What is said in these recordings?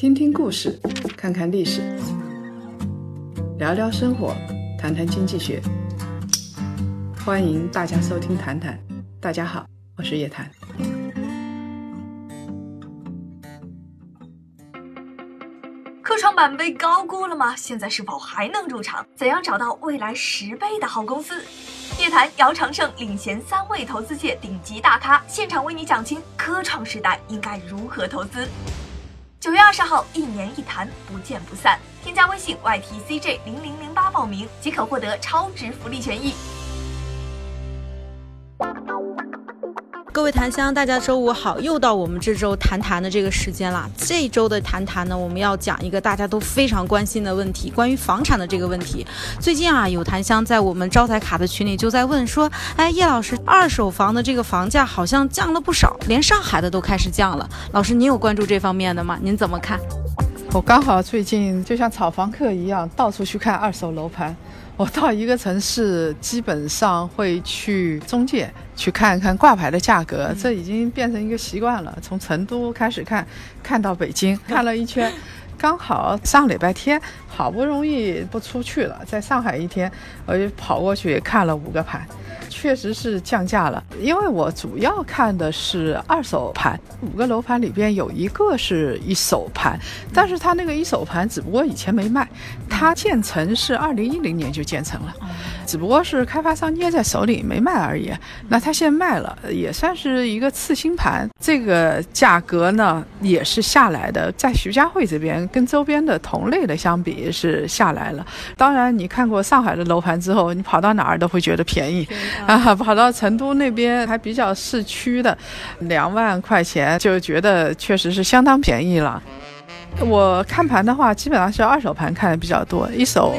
听听故事，看看历史，聊聊生活，谈谈经济学。欢迎大家收听《谈谈》，大家好，我是叶檀。科创板被高估了吗？现在是否还能入场？怎样找到未来十倍的好公司？叶檀、姚长胜领衔三位投资界顶级大咖，现场为你讲清科创时代应该如何投资。九月二十号，一年一谈，不见不散。添加微信 ytcj 零零零八报名即可获得超值福利权益。各位檀香，大家周五好，又到我们这周谈谈的这个时间了。这周的谈谈呢，我们要讲一个大家都非常关心的问题，关于房产的这个问题。最近啊，有檀香在我们招财卡的群里就在问说，哎，叶老师，二手房的这个房价好像降了不少，连上海的都开始降了。老师，您有关注这方面的吗？您怎么看？我刚好最近就像炒房客一样，到处去看二手楼盘。我到一个城市，基本上会去中介去看看挂牌的价格，这已经变成一个习惯了。从成都开始看，看到北京，看了一圈，刚好上礼拜天，好不容易不出去了，在上海一天，我就跑过去看了五个盘。确实是降价了，因为我主要看的是二手盘，五个楼盘里边有一个是一手盘，但是它那个一手盘只不过以前没卖，它建成是二零一零年就建成了，只不过是开发商捏在手里没卖而已。那他现在卖了，也算是一个次新盘，这个价格呢也是下来的，在徐家汇这边跟周边的同类的相比是下来了。当然，你看过上海的楼盘之后，你跑到哪儿都会觉得便宜。啊，跑到成都那边还比较市区的，两万块钱就觉得确实是相当便宜了。我看盘的话，基本上是二手盘看的比较多，一手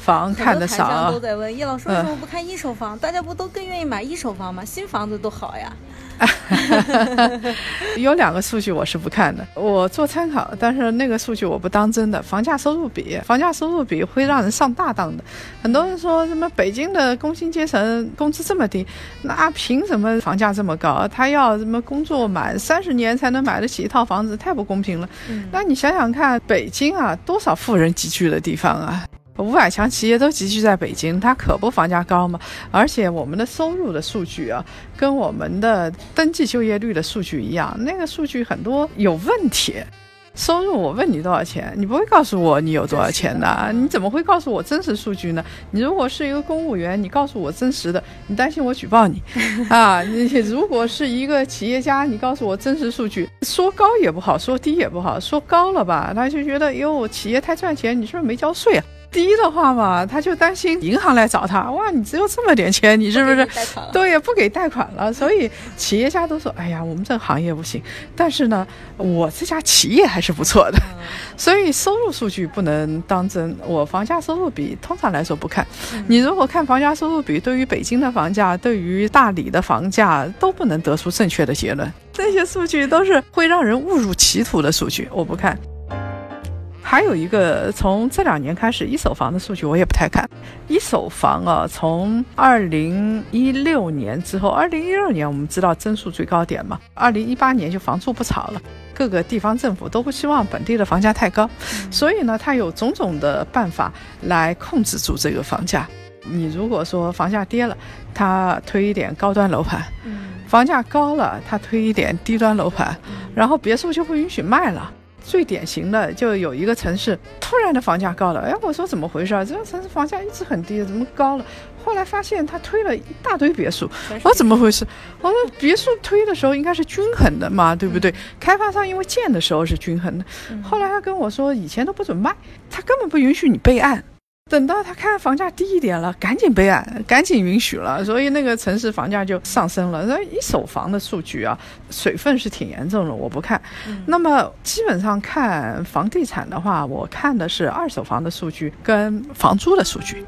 房看的少。都在问叶老师为什么不看一手房？大家不都更愿意买一手房吗？新房子都好呀。有两个数据我是不看的，我做参考，但是那个数据我不当真的。房价收入比，房价收入比会让人上大当的。很多人说什么北京的工薪阶层工资这么低，那凭什么房价这么高？他要什么工作满三十年才能买得起一套房子，太不公平了。那你想想看，北京啊，多少富人集聚的地方啊？五百强企业都集聚在北京，它可不房价高吗？而且我们的收入的数据啊，跟我们的登记就业率的数据一样，那个数据很多有问题。收入我问你多少钱，你不会告诉我你有多少钱的，你怎么会告诉我真实数据呢？你如果是一个公务员，你告诉我真实的，你担心我举报你 啊？你如果是一个企业家，你告诉我真实数据，说高也不好，说低也不好，说高了吧，他就觉得哟，企业太赚钱，你是不是没交税啊？低的话嘛，他就担心银行来找他。哇，你只有这么点钱，你是不是？对，不给贷款了。所以企业家都说：“哎呀，我们这个行业不行。”但是呢，我这家企业还是不错的。所以收入数据不能当真。我房价收入比通常来说不看。你如果看房价收入比，对于北京的房价，对于大理的房价，都不能得出正确的结论。这些数据都是会让人误入歧途的数据，我不看。还有一个，从这两年开始，一手房的数据我也不太看。一手房啊，从二零一六年之后，二零一六年我们知道增速最高点嘛，二零一八年就房住不炒了，各个地方政府都不希望本地的房价太高，所以呢，它有种种的办法来控制住这个房价。你如果说房价跌了，它推一点高端楼盘；房价高了，它推一点低端楼盘，然后别墅就不允许卖了。最典型的就有一个城市突然的房价高了，哎，我说怎么回事啊？这个城市房价一直很低，怎么高了？后来发现他推了一大堆别墅，我说怎么回事？我说别墅推的时候应该是均衡的嘛，对不对？开发商因为建的时候是均衡的，后来他跟我说以前都不准卖，他根本不允许你备案。等到他看房价低一点了，赶紧备案，赶紧允许了，所以那个城市房价就上升了。那一手房的数据啊，水分是挺严重的，我不看。那么基本上看房地产的话，我看的是二手房的数据跟房租的数据。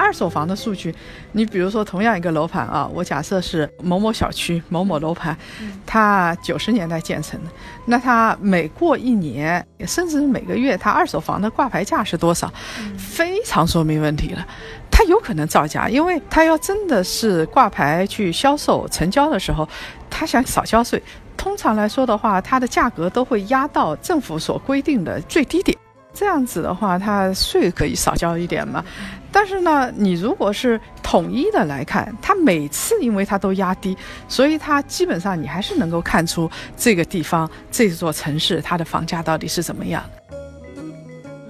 二手房的数据，你比如说同样一个楼盘啊，我假设是某某小区某某楼盘，它九十年代建成的，那它每过一年，甚至每个月，它二手房的挂牌价是多少？非常说明问题了，它有可能造假，因为它要真的是挂牌去销售成交的时候，他想少交税。通常来说的话，它的价格都会压到政府所规定的最低点。这样子的话，它税可以少交一点嘛。但是呢，你如果是统一的来看，它每次因为它都压低，所以它基本上你还是能够看出这个地方这座城市它的房价到底是怎么样。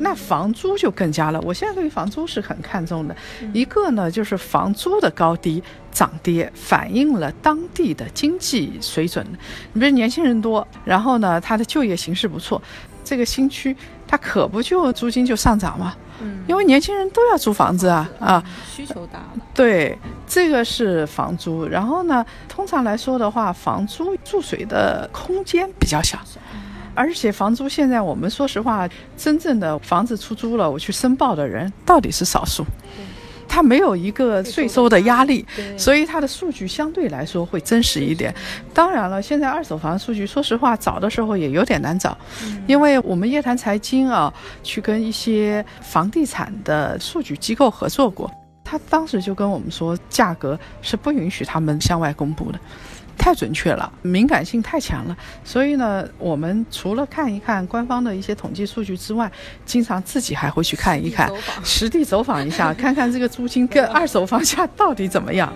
那房租就更加了。我现在对房租是很看重的，一个呢就是房租的高低涨跌反映了当地的经济水准。你比如年轻人多，然后呢他的就业形势不错，这个新区它可不就租金就上涨吗？嗯，因为年轻人都要租房子啊啊，需求大了。对，这个是房租。然后呢，通常来说的话，房租注水的空间比较小。而且房租现在我们说实话，真正的房子出租了，我去申报的人到底是少数，他没有一个税收的压力，所以它的数据相对来说会真实一点。当然了，现在二手房数据，说实话找的时候也有点难找，因为我们夜谈财经啊，去跟一些房地产的数据机构合作过，他当时就跟我们说，价格是不允许他们向外公布的。太准确了，敏感性太强了，所以呢，我们除了看一看官方的一些统计数据之外，经常自己还会去看一看，实地走访一下，看看这个租金跟二手房价到底怎么样。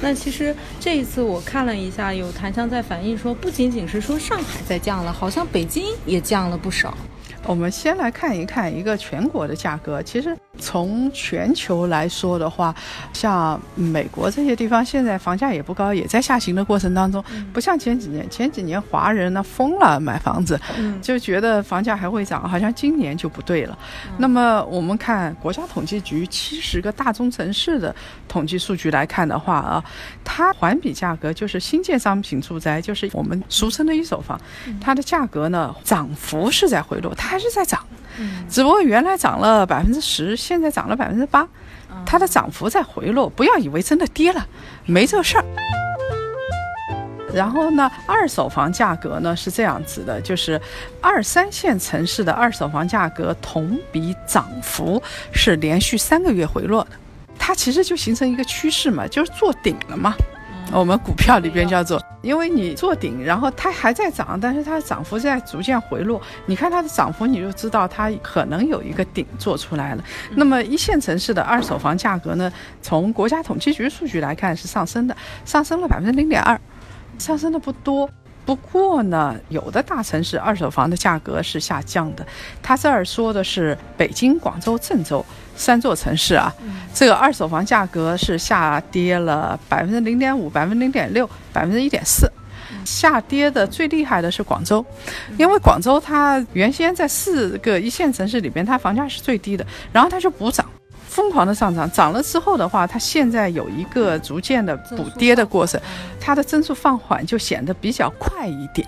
那其实这一次我看了一下，有檀香在反映说，不仅仅是说上海在降了，好像北京也降了不少。我们先来看一看一个全国的价格，其实。从全球来说的话，像美国这些地方现在房价也不高，也在下行的过程当中，不像前几年，前几年华人呢疯了买房子，就觉得房价还会涨，好像今年就不对了。那么我们看国家统计局七十个大中城市的统计数据来看的话啊，它环比价格就是新建商品住宅，就是我们俗称的一手房，它的价格呢涨幅是在回落，它还是在涨。只不过原来涨了百分之十，现在涨了百分之八，它的涨幅在回落。不要以为真的跌了，没这事儿。然后呢，二手房价格呢是这样子的，就是二三线城市的二手房价格同比涨幅是连续三个月回落的，它其实就形成一个趋势嘛，就是做顶了嘛。我们股票里边叫做，因为你做顶，然后它还在涨，但是它的涨幅在逐渐回落。你看它的涨幅，你就知道它可能有一个顶做出来了。那么一线城市的二手房价格呢，从国家统计局数据来看是上升的，上升了百分之零点二，上升的不多。不过呢，有的大城市二手房的价格是下降的。他这儿说的是北京、广州、郑州三座城市啊，这个二手房价格是下跌了百分之零点五、百分之零点六、百分之一点四。下跌的最厉害的是广州，因为广州它原先在四个一线城市里边，它房价是最低的，然后它就补涨。疯狂的上涨，涨了之后的话，它现在有一个逐渐的补跌的过程，它的增速放缓就显得比较快一点。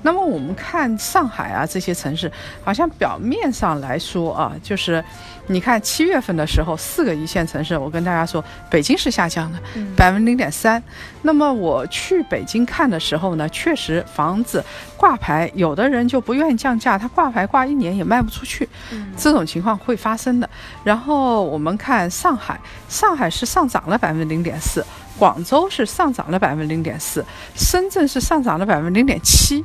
那么我们看上海啊这些城市，好像表面上来说啊，就是你看七月份的时候，四个一线城市，我跟大家说，北京是下降的百分之零点三。那么我去北京看的时候呢，确实房子挂牌，有的人就不愿意降价，他挂牌挂一年也卖不出去，这种情况会发生的。然后我们。看上海，上海是上涨了百分之零点四，广州是上涨了百分之零点四，深圳是上涨了百分之零点七，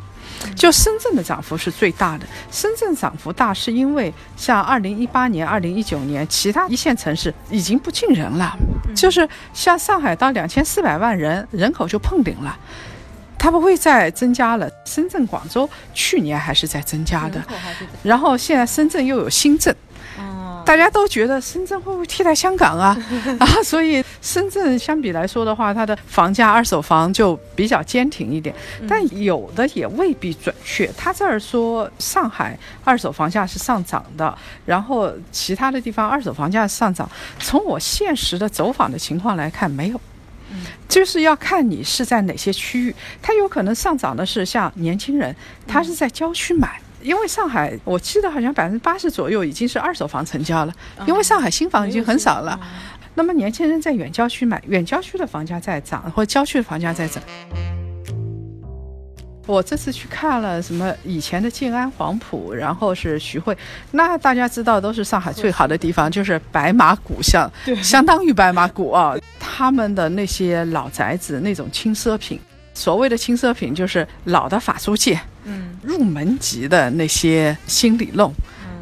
就深圳的涨幅是最大的。深圳涨幅大是因为像二零一八年、二零一九年，其他一线城市已经不进人了，就是像上海到两千四百万人人口就碰顶了，它不会再增加了。深圳、广州去年还是在增加的，然后现在深圳又有新政。大家都觉得深圳会不会替代香港啊？啊，所以深圳相比来说的话，它的房价二手房就比较坚挺一点。但有的也未必准确。他这儿说上海二手房价是上涨的，然后其他的地方二手房价上涨。从我现实的走访的情况来看，没有。就是要看你是在哪些区域。它有可能上涨的是像年轻人，他是在郊区买。因为上海，我记得好像百分之八十左右已经是二手房成交了。因为上海新房已经很少了，那么年轻人在远郊区买，远郊区的房价在涨，或郊区的房价在涨。我这次去看了什么以前的静安、黄埔，然后是徐汇，那大家知道都是上海最好的地方，就是白马古巷，相当于白马古啊，他们的那些老宅子那种轻奢品。所谓的轻奢品就是老的法租界，嗯，入门级的那些新理弄，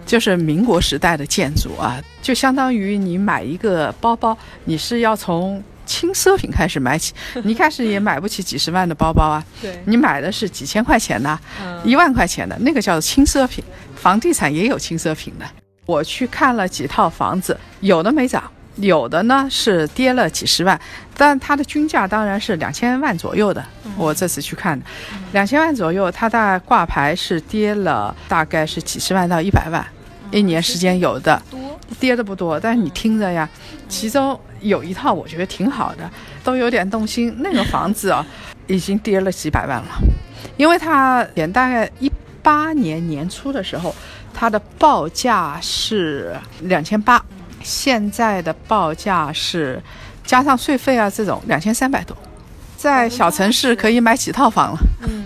就是民国时代的建筑啊，就相当于你买一个包包，你是要从轻奢品开始买起，你一开始也买不起几十万的包包啊，对你买的是几千块钱的、嗯一万块钱的，那个叫做轻奢品。房地产也有轻奢品的，我去看了几套房子，有的没涨。有的呢是跌了几十万，但它的均价当然是两千万左右的。我这次去看的，两千万左右，它大概挂牌是跌了大概是几十万到一百万，一年时间有的多跌的不多，但是你听着呀，其中有一套我觉得挺好的，都有点动心。那个房子啊，已经跌了几百万了，因为它也大概一八年年初的时候，它的报价是两千八，现在的报价是加上税费啊这种两千三百多，在小城市可以买几套房了。嗯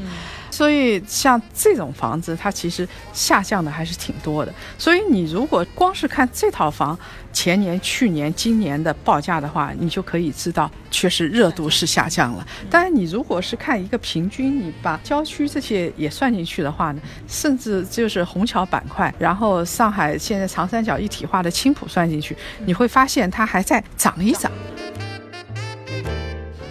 所以像这种房子，它其实下降的还是挺多的。所以你如果光是看这套房前年、去年、今年的报价的话，你就可以知道确实热度是下降了。当然，你如果是看一个平均，你把郊区这些也算进去的话呢，甚至就是虹桥板块，然后上海现在长三角一体化的青浦算进去，你会发现它还在涨一涨。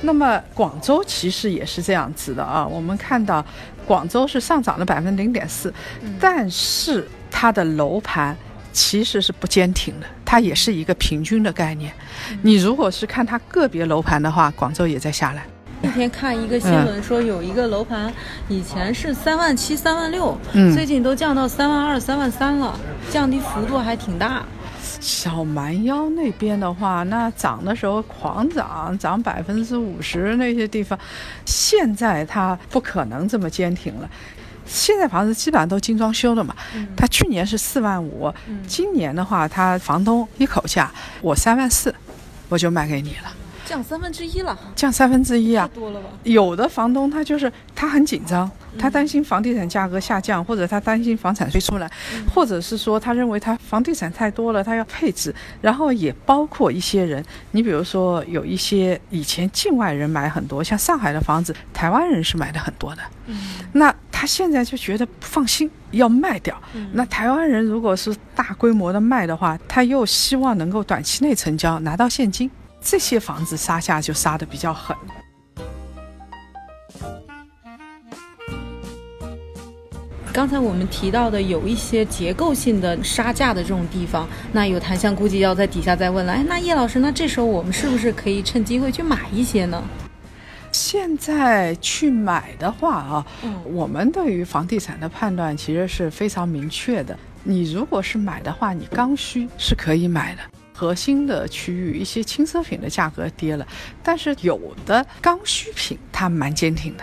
那么广州其实也是这样子的啊，我们看到广州是上涨了百分之零点四，但是它的楼盘其实是不坚挺的，它也是一个平均的概念。你如果是看它个别楼盘的话，广州也在下来。那天看一个新闻说，有一个楼盘以前是三万七、三万六，嗯最近都降到三万二、三万三了，降低幅度还挺大。小蛮腰那边的话，那涨的时候狂涨，涨百分之五十那些地方，现在它不可能这么坚挺了。现在房子基本上都精装修的嘛，他去年是四万五，今年的话，他房东一口价我三万四，我就卖给你了，降三分之一了，降三分之一啊。多了吧？有的房东他就是他很紧张，他担心房地产价格下降，或者他担心房产税出来，或者是说他认为他房地产太多了，他要配置，然后也包括一些人，你比如说有一些以前境外人买很多，像上海的房子，台湾人是买的很多的，那他现在就觉得不放心，要卖掉。那台湾人如果是大规模的卖的话，他又希望能够短期内成交，拿到现金，这些房子杀价就杀的比较狠。刚才我们提到的有一些结构性的杀价的这种地方，那有檀香估计要在底下再问了。哎，那叶老师，那这时候我们是不是可以趁机会去买一些呢？现在去买的话啊，嗯我们对于房地产的判断其实是非常明确的。你如果是买的话，你刚需是可以买的。核心的区域一些轻奢品的价格跌了，但是有的刚需品它蛮坚挺的。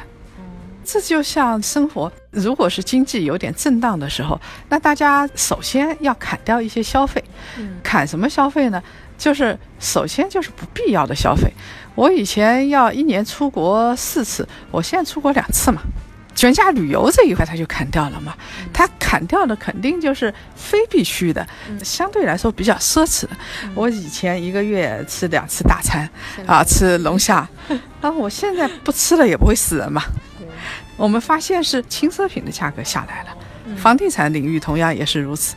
这就像生活，如果是经济有点震荡的时候，那大家首先要砍掉一些消费。嗯砍什么消费呢？就是首先就是不必要的消费。我以前要一年出国四次，我现在出国两次嘛。全家旅游这一块他就砍掉了嘛，他砍掉的肯定就是非必须的，相对来说比较奢侈的。我以前一个月吃两次大餐，啊，吃龙虾，啊，我现在不吃了也不会死人嘛。我们发现是轻奢品的价格下来了，房地产领域同样也是如此。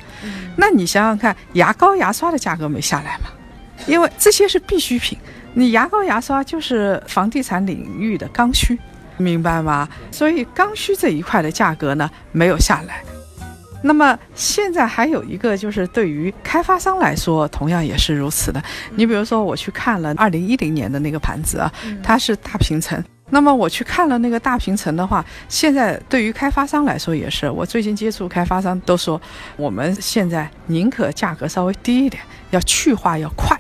那你想想看，牙膏、牙刷的价格没下来嘛？因为这些是必需品，你牙膏、牙刷就是房地产领域的刚需，明白吗？所以刚需这一块的价格呢没有下来。那么现在还有一个就是对于开发商来说，同样也是如此的。你比如说，我去看了二零一零年的那个盘子啊，它是大平层。那么我去看了那个大平层的话，现在对于开发商来说也是，我最近接触开发商都说，我们现在宁可价格稍微低一点，要去化要快。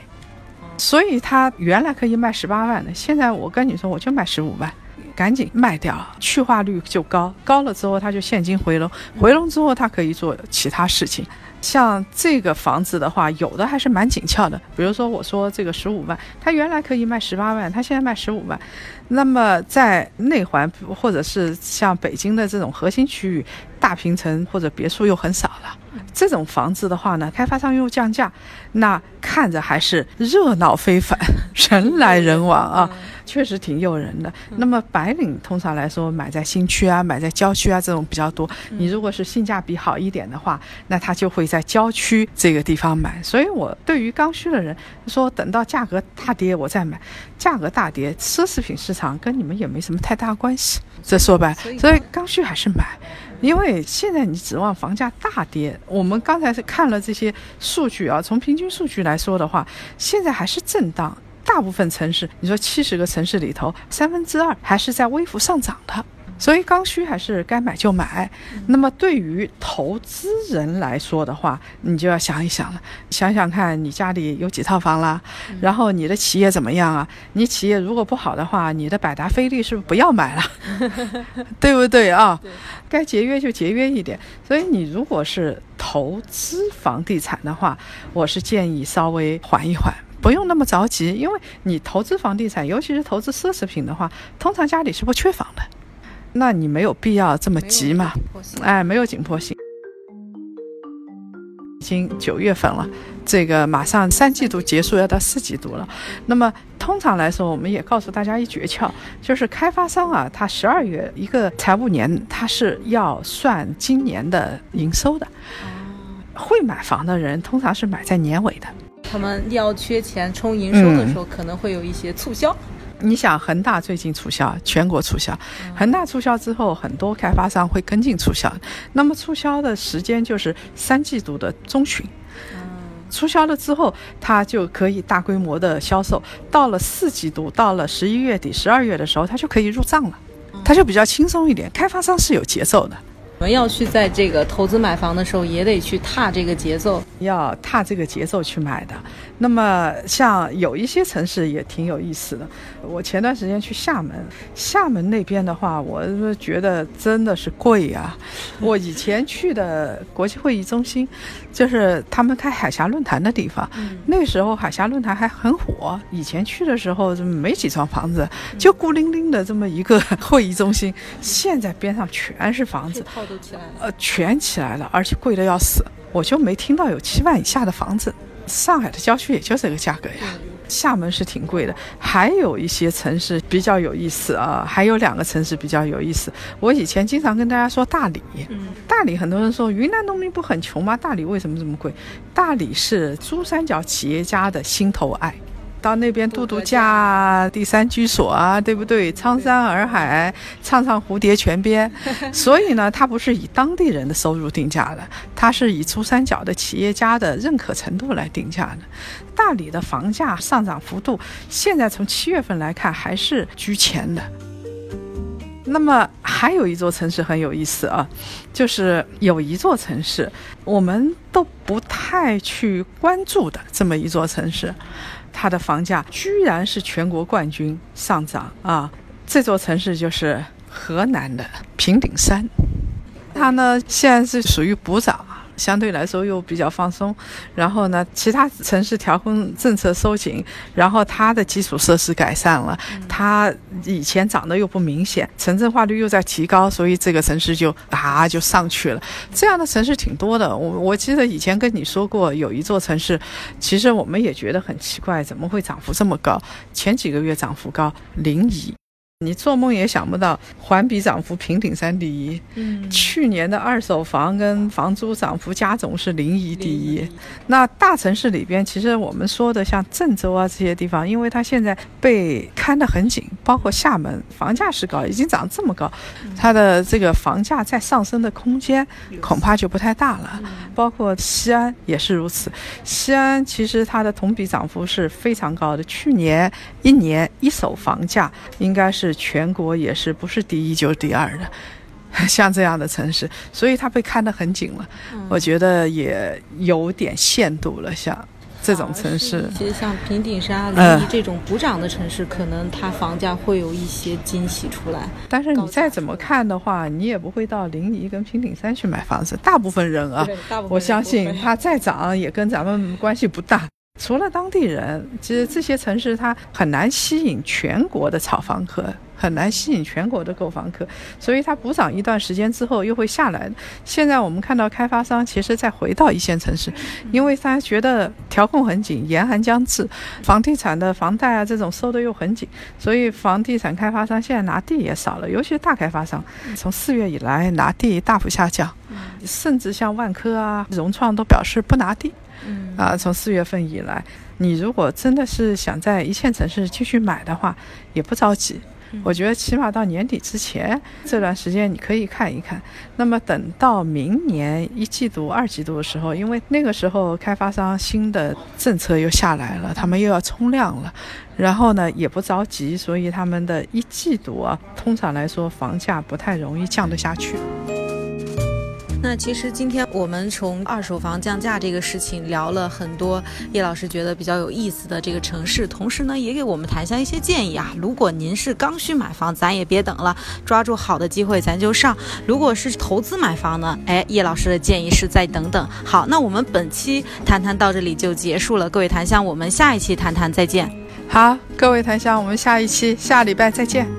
所以它原来可以卖十八万的，现在我跟你说，我就卖十五万，赶紧卖掉，去化率就高，高了之后它就现金回笼，回笼之后它可以做其他事情。像这个房子的话，有的还是蛮紧俏的，比如说我说这个十五万，它原来可以卖十八万，它现在卖十五万。那么在内环或者是像北京的这种核心区域，大平层或者别墅又很少了，这种房子的话呢，开发商又降价，那看着还是热闹非凡，人来人往啊。确实挺诱人的。那么白领通常来说买在新区啊，买在郊区啊这种比较多。你如果是性价比好一点的话，那他就会在郊区这个地方买。所以我对于刚需的人说，等到价格大跌我再买。价格大跌，奢侈品市场跟你们也没什么太大关系。这说白，所以刚需还是买。因为现在你指望房价大跌，我们刚才是看了这些数据啊，从平均数据来说的话，现在还是震荡。大部分城市，你说七十个城市里头，三分之二还是在微幅上涨的。所以刚需还是该买就买。那么对于投资人来说的话，你就要想一想了，想想看你家里有几套房啦，然后你的企业怎么样啊？你企业如果不好的话，你的百达翡丽是不是不要买了？对不对啊？该节约就节约一点。所以你如果是投资房地产的话，我是建议稍微缓一缓，不用那么着急，因为你投资房地产，尤其是投资奢侈品的话，通常家里是不缺房的。那你没有必要这么急嘛？哎，没有紧迫性。已经九月份了，这个马上三季度结束，要到四季度了。那么通常来说，我们也告诉大家一诀窍，就是开发商啊，他十二月一个财务年，他是要算今年的营收的。会买房的人通常是买在年尾的，他们要缺钱冲营收的时候，可能会有一些促销。你想恒大最近促销，全国促销，恒大促销之后，很多开发商会跟进促销。那么促销的时间就是三季度的中旬，促销了之后，它就可以大规模的销售。到了四季度，到了十一月底、十二月的时候，它就可以入账了，它就比较轻松一点。开发商是有节奏的。我们要去在这个投资买房的时候，也得去踏这个节奏，要踏这个节奏去买的。那么，像有一些城市也挺有意思的。我前段时间去厦门，厦门那边的话，我是觉得真的是贵啊。我以前去的国际会议中心，就是他们开海峡论坛的地方。那时候海峡论坛还很火。以前去的时候，没几幢房子，就孤零零的这么一个会议中心。现在边上全是房子。都起来了，呃，全起来了，而且贵的要死，我就没听到有七万以下的房子。上海的郊区也就这个价格呀，厦门是挺贵的，还有一些城市比较有意思啊，还有两个城市比较有意思。我以前经常跟大家说大理，大理很多人说云南农民不很穷吗？大理为什么这么贵？大理是珠三角企业家的心头爱。到那边度度假，第三居所啊，对不对？苍山洱海，唱唱蝴蝶泉边。所以呢，它不是以当地人的收入定价的，它是以珠三角的企业家的认可程度来定价的。大理的房价上涨幅度，现在从七月份来看还是居前的。那么还有一座城市很有意思啊，就是有一座城市我们都不太去关注的这么一座城市。它的房价居然是全国冠军上涨啊！这座城市就是河南的平顶山，它呢现在是属于补涨。相对来说又比较放松，然后呢，其他城市调控政策收紧，然后它的基础设施改善了，它以前涨得又不明显，城镇化率又在提高，所以这个城市就啊就上去了。这样的城市挺多的。我我记得以前跟你说过，有一座城市，其实我们也觉得很奇怪，怎么会涨幅这么高？前几个月涨幅高，临沂。你做梦也想不到，环比涨幅平顶山第一。嗯，去年的二手房跟房租涨幅加总是临沂第一。那大城市里边，其实我们说的像郑州啊这些地方，因为它现在被看得很紧，包括厦门，房价是高，已经涨这么高，它的这个房价再上升的空间恐怕就不太大了。包括西安也是如此，西安其实它的同比涨幅是非常高的，去年一年一手房价应该是。全国也是不是第一就是第二的，像这样的城市，所以它被看得很紧了。我觉得也有点限度了，像这种城市。其实像平顶山、临沂这种补涨的城市，可能它房价会有一些惊喜出来。但是你再怎么看的话，你也不会到临沂跟平顶山去买房子。大部分人啊，我相信它再涨也跟咱们关系不大。除了当地人，其实这些城市它很难吸引全国的炒房客。很难吸引全国的购房客，所以它补涨一段时间之后又会下来。现在我们看到开发商其实再回到一线城市，因为他觉得调控很紧，严寒将至，房地产的房贷啊这种收的又很紧，所以房地产开发商现在拿地也少了，尤其是大开发商，从四月以来拿地大幅下降，甚至像万科啊、融创都表示不拿地。啊，从四月份以来，你如果真的是想在一线城市继续买的话，也不着急。我觉得起码到年底之前这段时间你可以看一看。那么等到明年一季度、二季度的时候，因为那个时候开发商新的政策又下来了，他们又要冲量了，然后呢也不着急，所以他们的一季度啊，通常来说房价不太容易降得下去。那其实今天我们从二手房降价这个事情聊了很多，叶老师觉得比较有意思的这个城市，同时呢也给我们谈下一些建议啊。如果您是刚需买房，咱也别等了，抓住好的机会咱就上。如果是投资买房呢，哎，叶老师的建议是再等等。好，那我们本期谈谈到这里就结束了，各位檀香，我们下一期谈谈再见。好，各位檀香，我们下一期下礼拜再见。